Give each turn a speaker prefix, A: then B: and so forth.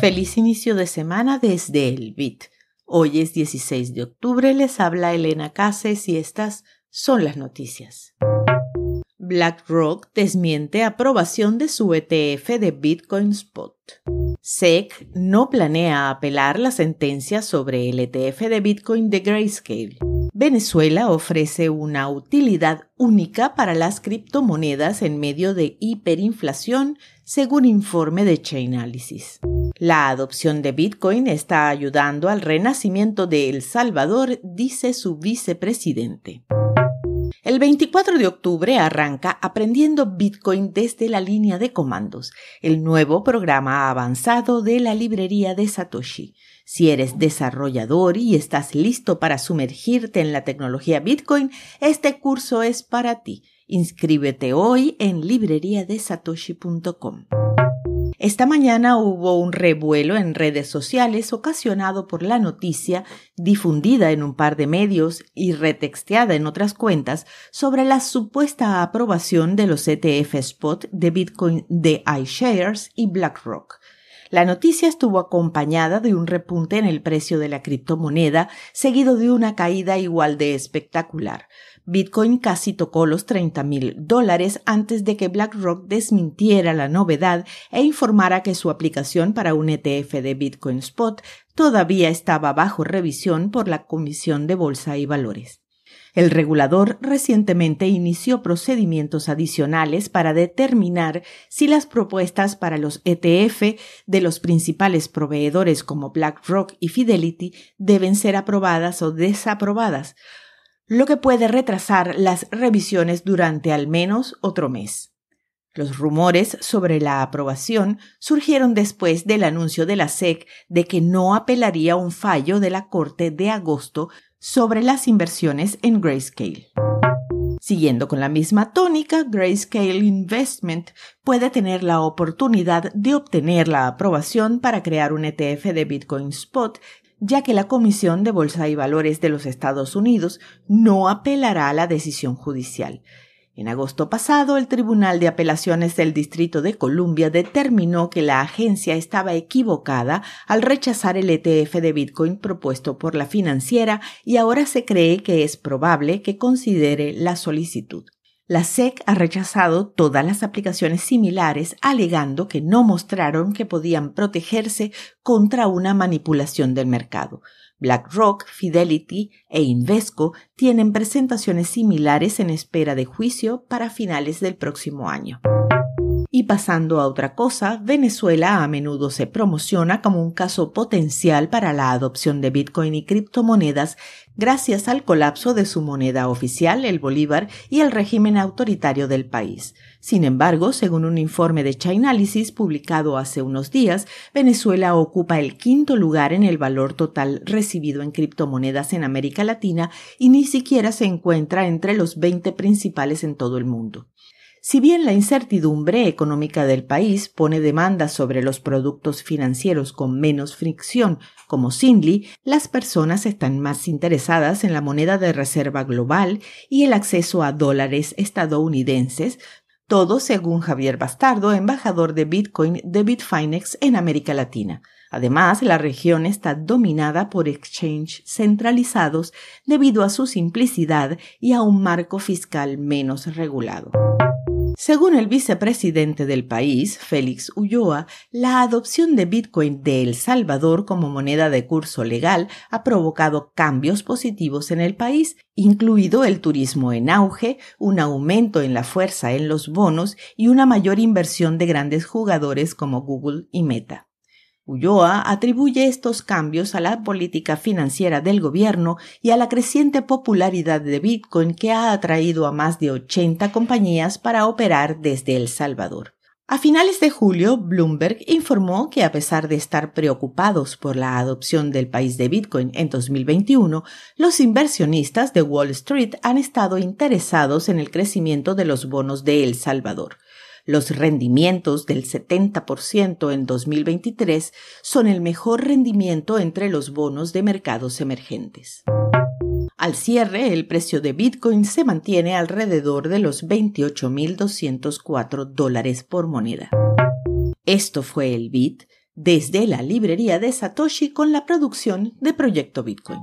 A: Feliz inicio de semana desde el BIT. Hoy es 16 de octubre, les habla Elena Cases y estas son las noticias. BlackRock desmiente aprobación de su ETF de Bitcoin Spot. SEC no planea apelar la sentencia sobre el ETF de Bitcoin de Grayscale. Venezuela ofrece una utilidad única para las criptomonedas en medio de hiperinflación, según informe de Chainalysis. La adopción de Bitcoin está ayudando al renacimiento de El Salvador, dice su vicepresidente. El 24 de octubre arranca Aprendiendo Bitcoin desde la línea de comandos, el nuevo programa avanzado de la librería de Satoshi. Si eres desarrollador y estás listo para sumergirte en la tecnología Bitcoin, este curso es para ti. Inscríbete hoy en libreriadesatoshi.com. Esta mañana hubo un revuelo en redes sociales ocasionado por la noticia difundida en un par de medios y retexteada en otras cuentas sobre la supuesta aprobación de los ETF spot de Bitcoin de iShares y BlackRock. La noticia estuvo acompañada de un repunte en el precio de la criptomoneda, seguido de una caída igual de espectacular. Bitcoin casi tocó los 30 mil dólares antes de que BlackRock desmintiera la novedad e informara que su aplicación para un ETF de Bitcoin Spot todavía estaba bajo revisión por la Comisión de Bolsa y Valores. El regulador recientemente inició procedimientos adicionales para determinar si las propuestas para los ETF de los principales proveedores como BlackRock y Fidelity deben ser aprobadas o desaprobadas, lo que puede retrasar las revisiones durante al menos otro mes. Los rumores sobre la aprobación surgieron después del anuncio de la SEC de que no apelaría un fallo de la Corte de agosto sobre las inversiones en Grayscale. Siguiendo con la misma tónica, Grayscale Investment puede tener la oportunidad de obtener la aprobación para crear un ETF de Bitcoin Spot ya que la Comisión de Bolsa y Valores de los Estados Unidos no apelará a la decisión judicial. En agosto pasado, el Tribunal de Apelaciones del Distrito de Columbia determinó que la agencia estaba equivocada al rechazar el ETF de Bitcoin propuesto por la financiera y ahora se cree que es probable que considere la solicitud. La SEC ha rechazado todas las aplicaciones similares alegando que no mostraron que podían protegerse contra una manipulación del mercado. BlackRock, Fidelity e Invesco tienen presentaciones similares en espera de juicio para finales del próximo año. Y pasando a otra cosa, Venezuela a menudo se promociona como un caso potencial para la adopción de Bitcoin y criptomonedas gracias al colapso de su moneda oficial, el bolívar, y el régimen autoritario del país. Sin embargo, según un informe de Chainalysis publicado hace unos días, Venezuela ocupa el quinto lugar en el valor total recibido en criptomonedas en América Latina y ni siquiera se encuentra entre los 20 principales en todo el mundo. Si bien la incertidumbre económica del país pone demandas sobre los productos financieros con menos fricción, como Sindley, las personas están más interesadas en la moneda de reserva global y el acceso a dólares estadounidenses, todo según Javier Bastardo, embajador de Bitcoin de Bitfinex en América Latina. Además, la región está dominada por exchanges centralizados debido a su simplicidad y a un marco fiscal menos regulado. Según el vicepresidente del país, Félix Ulloa, la adopción de Bitcoin de El Salvador como moneda de curso legal ha provocado cambios positivos en el país, incluido el turismo en auge, un aumento en la fuerza en los bonos y una mayor inversión de grandes jugadores como Google y Meta. Ulloa atribuye estos cambios a la política financiera del gobierno y a la creciente popularidad de Bitcoin que ha atraído a más de 80 compañías para operar desde El Salvador. A finales de julio, Bloomberg informó que a pesar de estar preocupados por la adopción del país de Bitcoin en 2021, los inversionistas de Wall Street han estado interesados en el crecimiento de los bonos de El Salvador. Los rendimientos del 70% en 2023 son el mejor rendimiento entre los bonos de mercados emergentes. Al cierre, el precio de Bitcoin se mantiene alrededor de los 28.204 dólares por moneda. Esto fue el Bit desde la librería de Satoshi con la producción de Proyecto Bitcoin.